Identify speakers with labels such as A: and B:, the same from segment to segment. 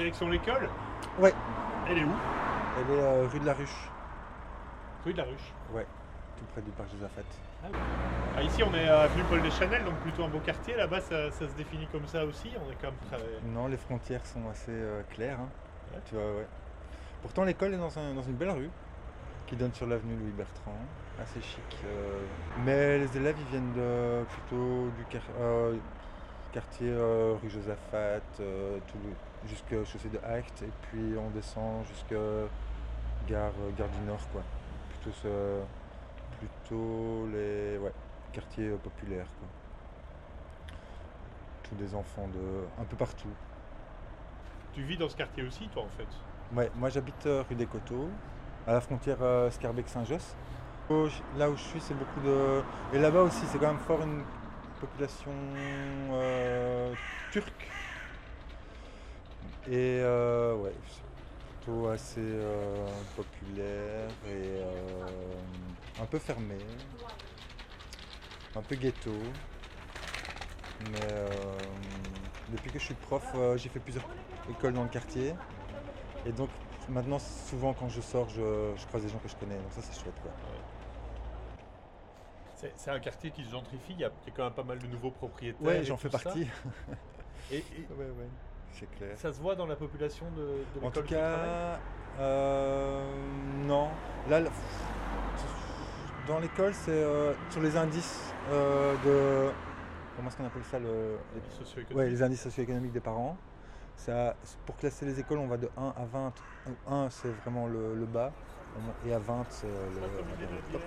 A: Direction l'école
B: Ouais.
A: Elle est où
B: Elle est euh, rue de la Ruche,
A: Rue de la Ruche.
B: tout près du parc Josaphat.
A: Ah, ici, on est à avenue Paul Deschanel, donc plutôt un beau quartier. Là-bas, ça, ça se définit comme ça aussi. On est quand même très.
B: Non, les frontières sont assez euh, claires. hein.
A: Ouais.
B: Tu vois, ouais. Pourtant, l'école est dans, un- dans une belle rue qui donne sur l'avenue Louis Bertrand, assez chic. euh. Mais les élèves, ils viennent de, plutôt du quar- quartier euh, rue Josaphat, euh, le- jusqu'à chaussée de Hacht, et puis on descend jusqu'à gare, euh, gare du Nord, quoi. Plutôt, ce, plutôt les ouais, quartiers euh, populaires, quoi. Tous des enfants de un peu partout.
A: Tu vis dans ce quartier aussi, toi, en fait?
B: Ouais, moi j'habite euh, rue des Coteaux, à la frontière euh, Scarbeck-Saint-Josse. J- Là où je suis, c'est beaucoup de. Et là-bas aussi, c'est quand même fort une population euh, turque. Et euh, ouais, plutôt assez euh, populaire et euh, un peu fermé, un peu ghetto. Mais euh, depuis que je suis prof, j'ai fait plusieurs écoles dans le quartier. Et donc maintenant, souvent quand je sors, je, je croise des gens que je connais. Donc ça, c'est chouette. Quoi.
A: C'est un quartier qui se gentrifie. Il y, a, il y a quand même pas mal de nouveaux propriétaires.
B: Ouais, j'en fais partie.
A: Et, et
B: ouais, ouais, c'est clair.
A: ça se voit dans la population de, de
B: En tout cas, euh, non. Là, dans l'école, c'est euh, sur les indices euh, de. Comment est-ce qu'on appelle ça le, les-. Ouais, indices socio-économiques des parents. Ça, pour classer les écoles, on va de 1 à 20. 1, c'est vraiment le, le bas. Et à 20, c'est le, le top.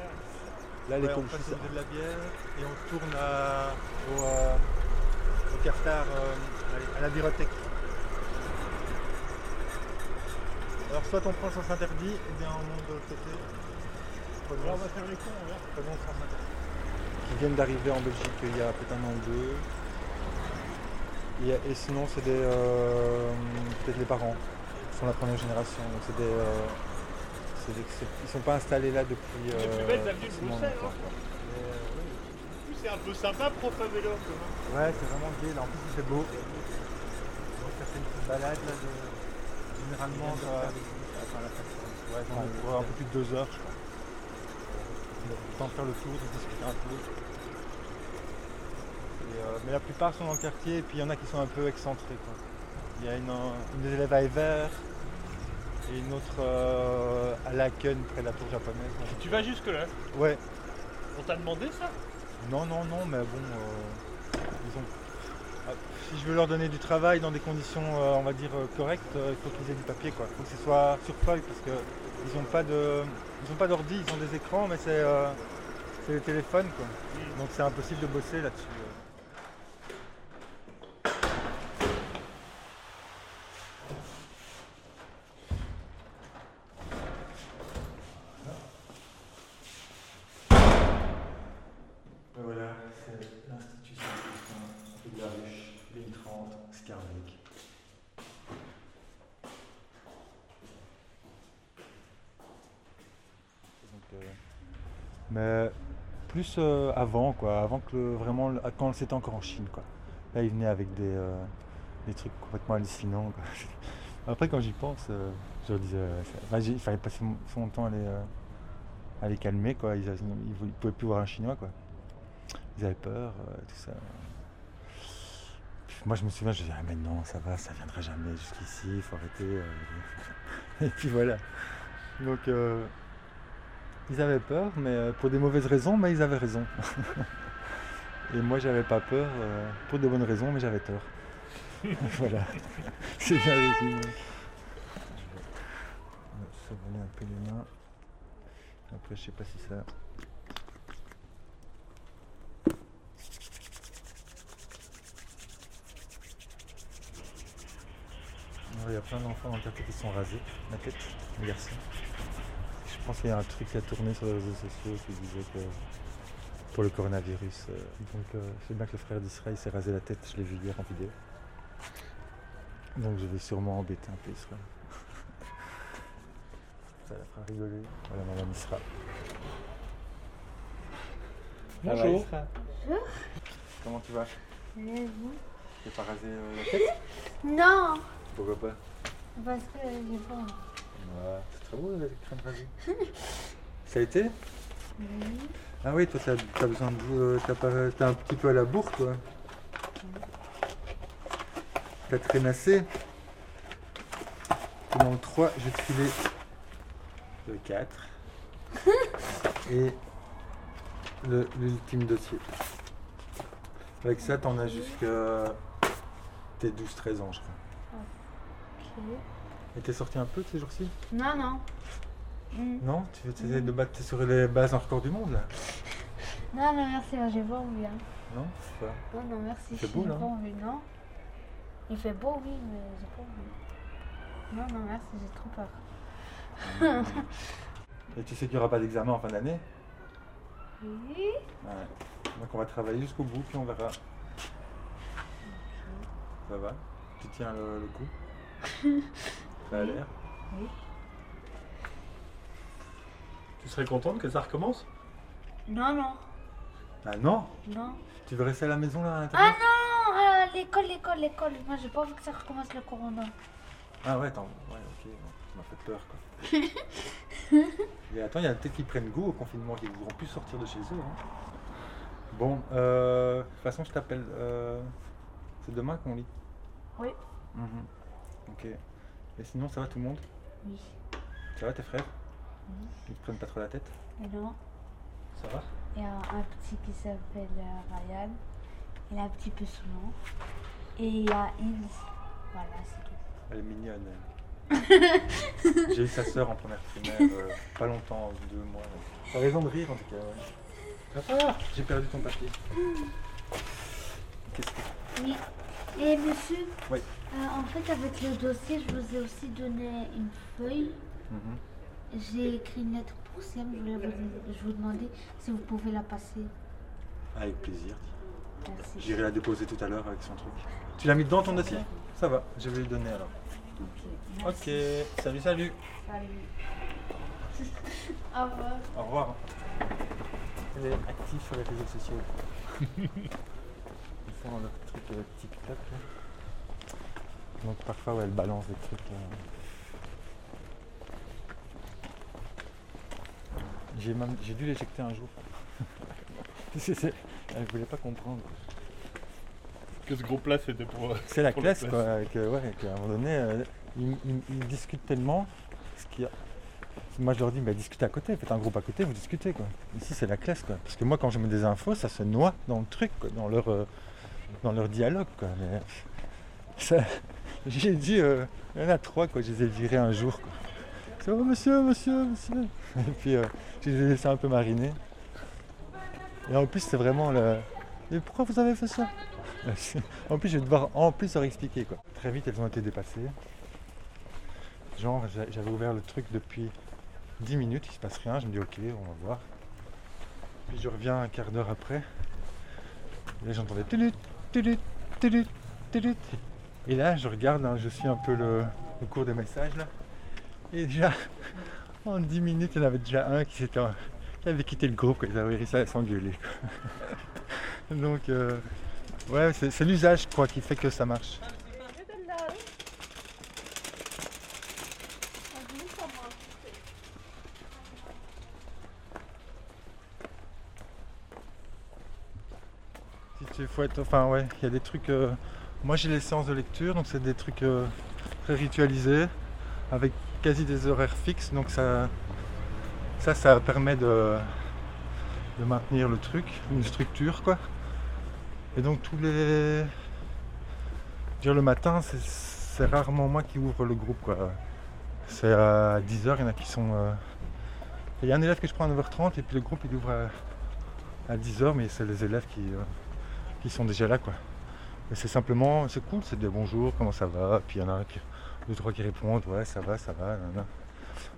B: Là,
C: Ouais,
B: l'école
C: on
B: où je
C: passe de la bière et on tourne à- au, euh, au cafetard, euh, à la bibliothèque. Alors soit on prend le sens interdit, ou bien on monte de l'autre côté. Prenons,
A: on va faire les cons, on verra.
C: prenons le sens interdit.
B: qui viennent d'arriver en Belgique il y a peut-être un an ou deux. Et, et sinon, c'est des. euh, peut-être les parents. Ils sont la première génération. Donc, c'est des. euh, des- ils sont pas installés là depuis.
A: Les plus
B: euh,
A: belles avenues de
B: forcément
A: Bruxelles,
B: longtemps,
A: hein. C'est un peu sympa, prof à vélo.
C: Ouais, c'est vraiment gai, là en plus il fait beau. Donc ça fait une petite balade là de. Généralement la fin, Ouais, pour un peu plus de deux heures je crois. On a le temps de faire le tour, de discuter un peu. Et, euh, mais la plupart sont dans le quartier et puis il y en a qui sont un peu excentrés. Quoi. Il y a une, une des élèves à Ever et une autre euh, à Laken près de la tour japonaise.
A: Tu vas jusque-là?
B: Ouais,
A: On t'a demandé ça?
B: Non, non, non, mais bon, euh, ils ont- si je veux leur donner du travail dans des conditions, euh, on va dire, euh, correctes, euh, il faut qu'ils aient du papier, quoi. Il faut que ce soit sur feuille, parce qu'ils n'ont pas de, ils ont pas d'ordi, ils ont des écrans, mais c'est, c'est des téléphones, quoi. Donc c'est impossible de bosser là-dessus. euh. Voilà, c'est l'institution de la ruche, ligne 30, Scarbeck. Donc, euh, Mais plus euh, avant, quoi, avant que vraiment, quand c'était encore en Chine, quoi. Là, il venait avec des, euh, des trucs complètement hallucinants. quoi. Après, quand j'y pense, euh, je disais, il fallait passer son temps à les, à les calmer, quoi. Ils, ils, ils pouvaient plus voir un Chinois, quoi. Ils avaient peur, tout ça. Moi, je me souviens, je disais, ah, mais non, ça va, ça viendra jamais jusqu'ici, il faut arrêter. Et puis voilà. Donc, ils avaient peur, mais euh, pour des mauvaises raisons, mais ils avaient raison. Et moi, j'avais pas peur euh, pour de bonnes raisons, mais j'avais tort. voilà. C'est bien résumé. Je vais un peu les mains. Après, je sais pas si ça. Il y a plein d'enfants dans le quartier qui sont rasés la tête, les garçons. Je pense qu'il y a un truc qui a tourné sur les réseaux sociaux qui disait que pour le coronavirus. euh, donc euh, c'est bien que le frère d'Israël s'est rasé la tête, je l'ai vu hier en vidéo. Donc je vais sûrement embêter un peu Israël. Ça la fera rigoler. Voilà madame Isra. Ça va,
A: Bonjour.
D: Bonjour.
B: Comment tu vas?
D: Euh,
B: Tu t'es pas rasé euh, la tête?
D: Non,
B: Pourquoi pas?
D: Parce que j'ai pas envie.
B: Ouais, c'est très beau la crème rasée. Ça a été?
D: Oui.
B: Ah oui, toi t'as as besoin de. euh, T'as pas- t'es un petit peu à la bourre toi. T'as traînassé. Dans le 3, je vais te filer le 4. Et le- l'ultime dossier. Avec ça, t'en as jusqu'à tes 12-13 ans, je crois.
D: Ok.
B: Et t'es sorti un peu ces jours-ci?
D: Non, non. Hmm.
B: Non? Tu veux essayer de battre sur les bases en record du monde là?
D: Non, non, merci, moi, j'ai pas envie. Hein.
B: Non C'est pas.
D: Non, non, merci.
B: Il fait beau,
D: j'ai
B: là
D: pas envie, non. Il fait beau, oui, mais j'ai pas envie. Non, non, merci, j'ai trop peur.
B: Et tu sais qu'il n'y aura pas d'examen en fin d'année?
D: Oui.
B: Ouais. Donc on va travailler jusqu'au bout, puis on verra. Ça va? Tu tiens le, le coup? Ça a l'air
D: Oui.
A: Tu serais contente que ça recommence?
D: Non, non,
B: Ah non
D: non.
B: Tu veux rester à la maison là à
D: Ah non, euh, l'école, l'école, l'école. Moi, j'ai pas envie que ça recommence le corona.
B: Ah ouais, attends. Ouais, ok. Tu m'as fait peur quoi. Et attends, il y a peut-être qui prennent goût au confinement, qui ne voudront plus sortir de chez eux. hein. Bon, euh, de toute façon, je t'appelle. euh, C'est demain qu'on lit?
D: Oui.
B: Mhm. Ok. Et sinon, ça va tout le monde
D: Oui.
B: Ça va tes frères
D: Oui.
B: Ils te prennent pas trop la tête
D: non,
B: Ça va
D: il y a un petit qui s'appelle euh, Ryan. Il est un petit peu saoulant. Et il y a Ilse. Voilà, c'est tout.
B: Elle est mignonne. elle. J'ai eu sa sœur en première primaire, euh, pas longtemps, deux mois. T'as raison de rire en tout cas. Ouais. Ah, j'ai perdu ton papier. Qu'est-ce que
D: Oui. Et monsieur,
B: Oui.
D: Euh, en fait, avec le dossier, je vous ai aussi donné une feuille.
B: Mhm.
D: J'ai écrit une lettre pour Sam. Je voulais vous, je vous demander si vous pouvez la passer.
B: Avec plaisir.
D: Merci.
B: J'irai la déposer tout à l'heure avec son truc. Tu l'as mis dans ton dossier? Ça va, je vais lui donner alors.
D: Ok. merci.
B: Ok, salut, salut.
D: Salut. Au revoir.
B: Au revoir. Elle est active sur les réseaux sociaux. Ils font leur truc euh, TikTok. là. Donc parfois, ouais, elle balance des trucs. là. J'ai même- j'ai dû l'éjecter un jour. Elle voulait pas comprendre.
A: Que ce groupe-là, c'était pour. euh,
B: C'est la
A: pour
B: classe, quoi. Que, ouais, qu'à un moment donné, euh, ils, ils- ils discutent tellement. Ce qui a- Moi, je leur dis, mais discutez à côté, faites un groupe à côté, vous discutez, quoi. Ici, c'est la classe, quoi. Parce que moi, quand je mets des infos, ça se noie dans le truc, quoi, dans leur, euh, dans leur dialogue, quoi. Mais, ça- J'ai dit, euh, il y en a trois, quoi. Je les ai virés un jour, quoi. Oh, monsieur, monsieur, monsieur. Et puis, euh, je les ai laissés un peu mariner. Et en plus, c'est vraiment le. Mais pourquoi vous avez fait ça? En plus, je vais devoir en plus leur expliquer quoi. Très vite, elles ont été dépassées. Genre, j'a- j'avais ouvert le truc depuis 10 minutes, il se passe rien. Je me dis, ok, on va voir. Puis je reviens un quart d'heure après. Et là, j'entendais. Et là, je regarde, hein, je suis un peu le, cours des messages là. Et déjà, en 10 minutes, il y en avait déjà un qui, avait quitté le groupe, quoi. ils avaient réussi à s'engueuler. quoi. Donc, euh, Ouais, c'est l'usage, crois, qui fait que ça marche. Si tu faut être, enfin ouais, il y a des trucs. euh, moi j'ai les séances de lecture, donc c'est des trucs euh, très ritualisés, avec quasi des horaires fixes, donc ça, ça, permet de, de maintenir le truc, une structure quoi. Et donc tous les, dire le matin, c'est- c'est rarement moi qui ouvre le groupe quoi. C'est à 10h, il y en a qui sont. euh, Il y a un élève que je prends à 9h30 et puis le groupe il ouvre à, à 10h, mais c'est les élèves qui, euh, qui sont déjà là quoi. C'est simplement, c'est cool, c'est des bonjours, comment ça va, puis il y en a qui, deux, trois qui répondent, ouais ça va, ça va, nanana.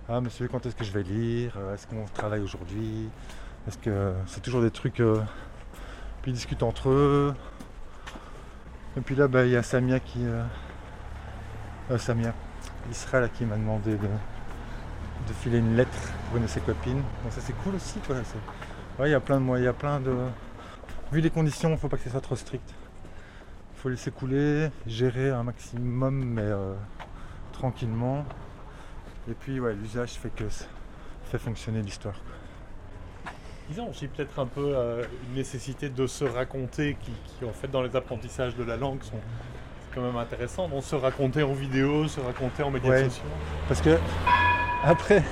B: Ah monsieur, quand est-ce que je vais lire Euh, Est-ce qu'on travaille aujourd'hui Est-ce que c'est toujours des trucs. euh, Puis ils discutent entre eux. Et puis là, bah, il y a Samia qui. euh, Samia, Isra là, qui m'a demandé de, de filer une lettre pour une de ses copines. Donc ça c'est cool aussi quoi. Ouais, il y a plein de moyens, il y a plein de. Vu les conditions, il ne faut pas que ce soit trop strict. Faut laisser couler, gérer un maximum, mais euh, tranquillement. Et puis ouais, l'usage fait que ça fait fonctionner l'histoire.
A: Ils ont aussi peut-être un peu euh, une nécessité de se raconter qui, qui, en fait dans les apprentissages de la langue sont quand même intéressants. Donc se raconter en vidéo, se raconter en médias
B: Ouais.
A: sociaux.
B: Parce que après,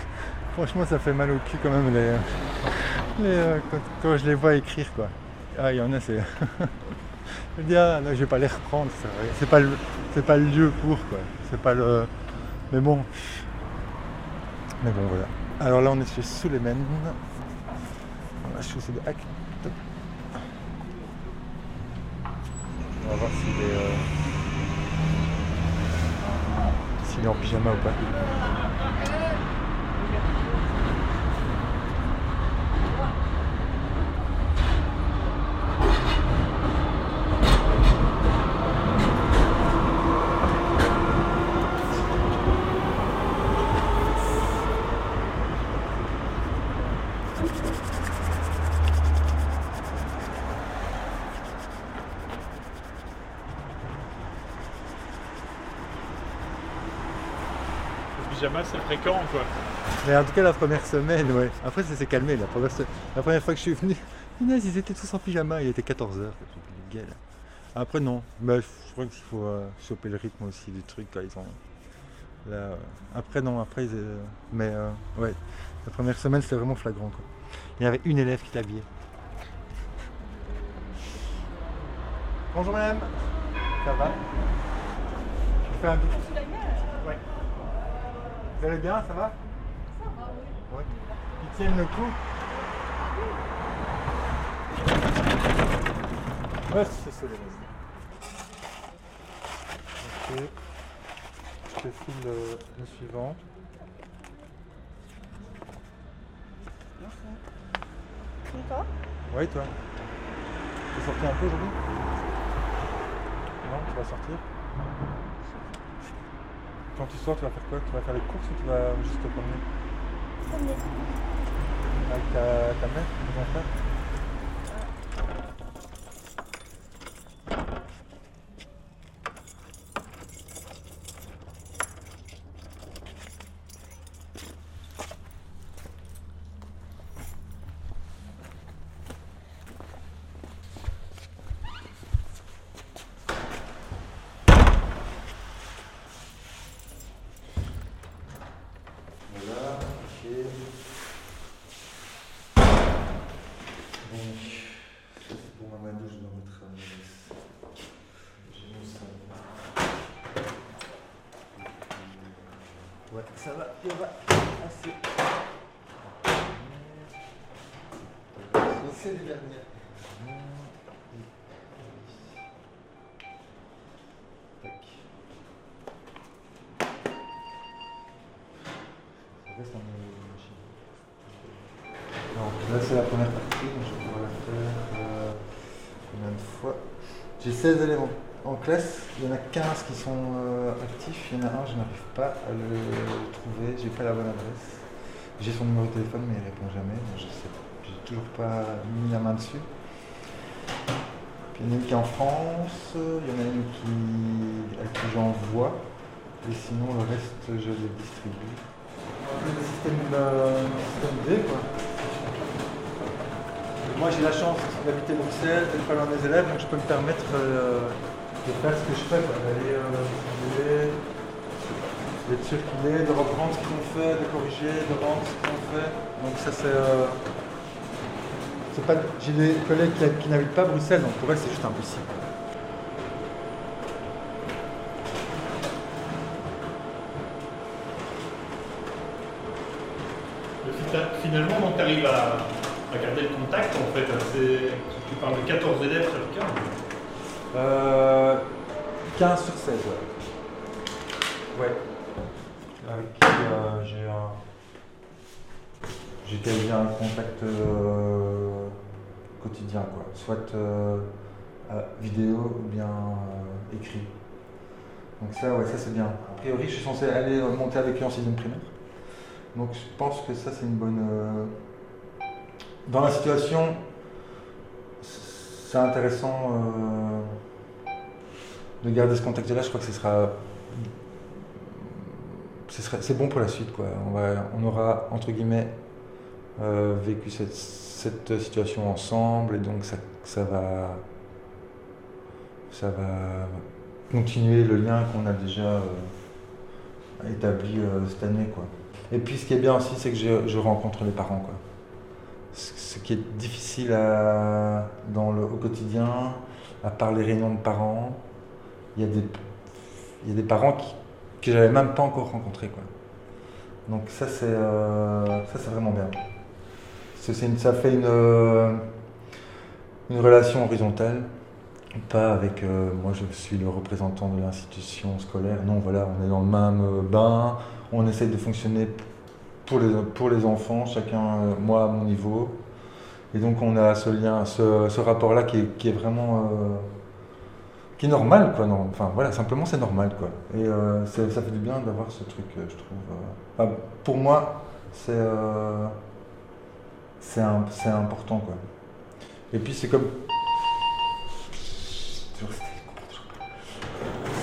B: franchement, ça fait mal au cul quand même les, les, euh, quand, quand je les vois écrire quoi. Ah, il y en a, c'est. je me dis, ah, non, je vais pas les reprendre. c'est pas le, pas le lieu pour quoi. C'est pas le. Mais bon. Mais bon, voilà. Alors là, on est chez Suleiman. La chaussée de Hack. On va voir s'il est. euh, S'il est en pyjama ou pas.
A: Pyjama c'est fréquent quoi.
B: Mais en tout cas, la première semaine, ouais. Après, ça s'est calmé. La première, la première fois que je suis venu, ils étaient tous en pyjama. Il était 14h. Après, non. Mais je crois qu'il faut choper le rythme aussi du truc quand ils ont. Là, euh, Après, non. Après, euh, mais euh, ouais. La première semaine, c'était vraiment flagrant. Quoi. Il y avait une élève qui habillée. Bonjour madame. Ça va? Je fais un bisou. Vous allez bien, ça va? Ouais. Ils tiennent le coup. Ouais, c'est ça les Ok. Je te file le, le suivant. Oui, toi? Tu es sorti un peu aujourd'hui? Non, tu vas sortir Quand tu sors, tu vas faire quoi? Tu vas faire les courses ou tu vas juste te promener? Avec ta, ta mère, ton frère Voilà, ok. Donc, ça c'est pour Mamadou, je dois mettre un J'ai mis ça. Ouais, va. C'est les dernières. Reste dans. Donc là c'est la première partie, donc je vais pouvoir la faire euh, combien de fois? J'ai 16 élèves en, en il y en a 15 qui sont euh, actifs, il y en a un, je n'arrive pas à le, trouver, j'ai pas la bonne adresse. J'ai son numéro de téléphone mais il répond jamais, donc je sais. J'ai toujours pas mis la main dessus. Il y en a une qui est en France, il y en a une qui, à qui j'envoie, et sinon le reste je les distribue. Le système, euh, système D quoi. Moi j'ai la chance d'habiter Bruxelles, d'être pas loin des élèves, donc je peux me permettre euh, de faire ce que je fais, d'aller euh, circulé, de reprendre ce qu'ils ont fait, de corriger, de rendre ce qu'ils ont fait. Donc ça c'est. euh, pas. J'ai des collègues qui, n'habitent pas Bruxelles, donc pour elles c'est juste impossible.
A: Finalement, donc tu arrives à, à garder le contact en fait. Tu parles de 14 élèves sur 15.
B: Euh, 15 sur 16, ouais. Ouais. Avec qui euh, j'ai un. J'ai un contact euh, quotidien, quoi. Soit euh, vidéo ou bien écrit. Donc ça, ouais, ça c'est bien. A priori, je suis censé aller monter avec lui en sixième primaire. Donc je pense que ça c'est une bonne. Dans la situation, c'est intéressant de garder ce contact-là. Je crois que ce sera c'est bon pour la suite. Quoi. On, aura, entre guillemets, euh, vécu cette, situation ensemble et donc ça, va ça va continuer le lien qu'on a déjà euh, établi euh, cette année. Quoi. Et puis ce qui est bien aussi, c'est que je, rencontre les parents. Quoi. Ce, qui est difficile au quotidien, à part les réunions de parents, il y a des, il y a des parents qui, que j'avais même pas encore rencontrés. Quoi. Donc ça c'est euh, vraiment bien. Ça fait une, euh, une relation horizontale, pas avec euh, moi je suis le représentant de l'institution scolaire. Non voilà, on est dans le même bain, on essaye de fonctionner pour les, pour les enfants, chacun moi à mon niveau. Et donc on a ce lien, ce, ce rapport-là qui qui est vraiment normal quoi. Non, enfin voilà, simplement c'est normal quoi. Et euh, c'est- ça fait du bien d'avoir ce truc, euh, je trouve. euh. Pour moi, c'est euh, c'est c'est important quoi. Et puis c'est comme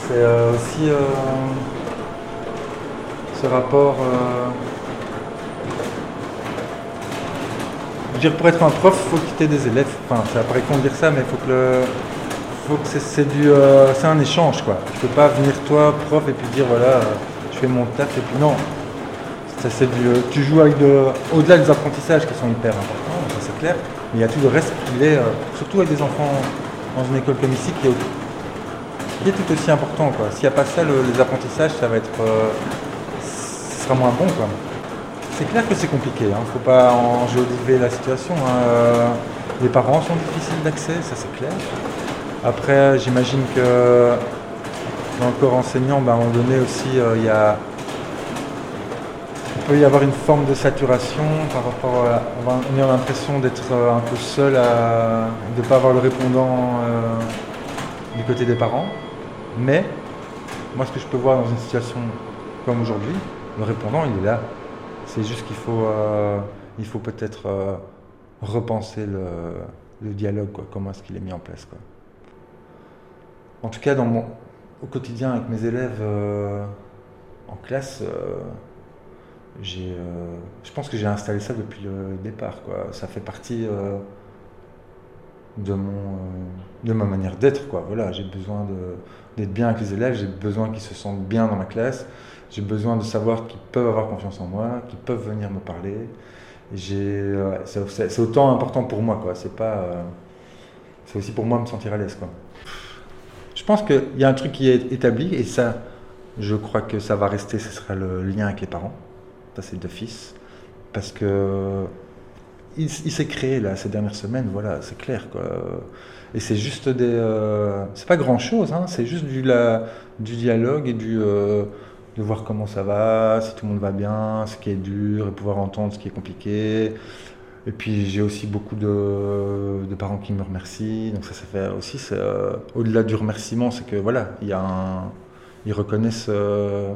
B: c'est aussi ce rapport. Je veux dire, pour être un prof, faut quitter des élèves. Enfin, ça paraît con de dire ça, mais il faut que le. Faut que c'est, c'est euh, un échange, quoi. Tu peux pas venir toi, prof, et puis dire voilà, je fais mon taf, et puis non. Ça, c'est du, euh, tu joues avec de, au-delà des apprentissages qui sont hyper importants, ça c'est clair, mais il y a tout le reste qui est, euh, surtout avec des enfants dans une école comme ici, qui est, qui est tout aussi important, quoi. S'il n'y a pas ça, le- les apprentissages, ça va être, sera moins bon, quoi. C'est clair que c'est compliqué, il ne faut pas enjoliver la situation. hein. Les parents sont difficiles d'accès, ça c'est clair. Après, j'imagine que dans le corps enseignant, ben, à un moment donné aussi, euh, il y a... il peut y avoir une forme de saturation par rapport à on a l'impression d'être euh, un peu seul, à... de ne pas avoir le répondant euh, du côté des parents. Mais moi, ce que je peux voir dans une situation comme aujourd'hui, le répondant, il est là. C'est juste qu'il faut, euh, faut peut-être euh, repenser le, le dialogue, quoi, comment est-ce qu'il est mis en place. Quoi. En tout cas, au quotidien avec mes élèves euh, en classe, euh, euh, je pense que j'ai installé ça depuis le départ. Ça fait partie de, mon, de ma manière d'être. Voilà, j'ai besoin d'être bien avec les élèves, j'ai besoin qu'ils se sentent bien dans ma classe. J'ai besoin de savoir qu'ils peuvent avoir confiance en moi, qu'ils peuvent venir me parler. C'est, autant important pour moi. C'est pas, c'est aussi pour moi me sentir à l'aise. Je pense qu'il y a un truc qui est établi et ça, je crois que ça va rester. Ce sera le lien avec les parents. Ça, c'est d'office, parce que il, il s'est créé là ces dernières semaines. Voilà, c'est clair, quoi. Et c'est juste des, euh, c'est pas grand chose. Hein, c'est juste du, la, du dialogue et du euh, de voir comment ça va, si tout le monde va bien, ce qui est dur, et pouvoir entendre ce qui est compliqué. Et puis j'ai aussi beaucoup de, parents qui me remercient, donc ça, ça fait aussi, au-delà du remerciement, c'est que voilà, il y a un, ils reconnaissent euh,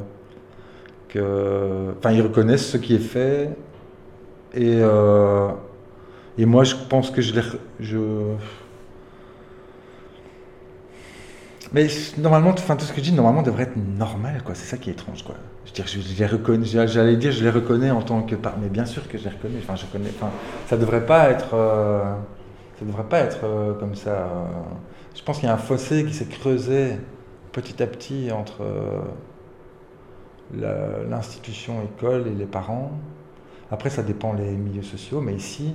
B: que, enfin ils reconnaissent ce qui est fait, et euh, et moi je pense que je les, je Mais normalement, enfin, tout ce que je dis, normalement, devrait être normal, quoi. C'est ça qui est étrange, quoi. Je veux dire, je, les reconnais, j'allais dire, je les reconnais en tant que par, mais bien sûr que je les reconnais. Enfin, je connais. Enfin, ça devrait pas être, euh, ça devrait pas être euh, comme ça. euh. Je pense qu'il y a un fossé qui s'est creusé petit à petit entre l'institution école et les parents. Après, ça dépend les milieux sociaux, mais ici,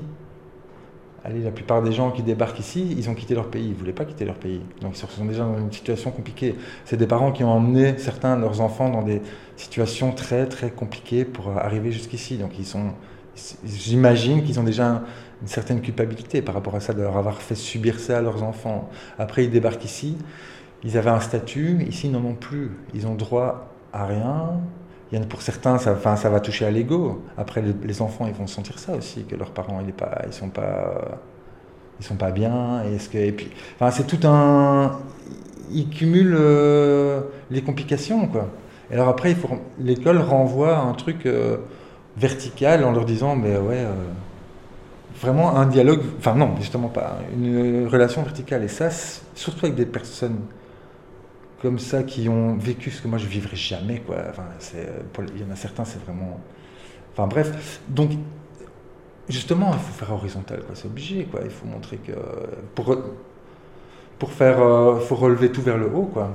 B: Allez, la plupart des gens qui débarquent ici, ils ont quitté leur pays, ils ne voulaient pas quitter leur pays. Donc ils sont déjà dans une situation compliquée. C'est des parents qui ont emmené certains de leurs enfants dans des situations très très compliquées pour arriver jusqu'ici. Donc ils sont, j'imagine qu'ils ont déjà une certaine culpabilité par rapport à ça, de leur avoir fait subir ça à leurs enfants. Après ils débarquent ici, ils avaient un statut, ici ils n'en ont plus. Ils ont droit à rien, il y en a pour certains, ça, enfin, ça va toucher à l'ego. Après, les, enfants, ils vont sentir ça aussi, que leurs parents, ils ne pas, sont pas, ils sont pas bien. Et, puis, enfin, c'est tout un, ils cumulent euh, les complications, quoi. Et alors après, l'école renvoie un truc euh, vertical en leur disant, mais ouais, euh, vraiment un dialogue, enfin non, justement pas, une relation verticale. Et ça, surtout avec des personnes comme ça qui ont vécu ce que moi je vivrai jamais, quoi. Enfin, c'est, il y en a certains, c'est vraiment. Enfin bref, donc justement, il faut faire horizontal, quoi. C'est obligé, quoi. Il faut montrer que pour pour faire, il faut relever tout vers le haut, quoi.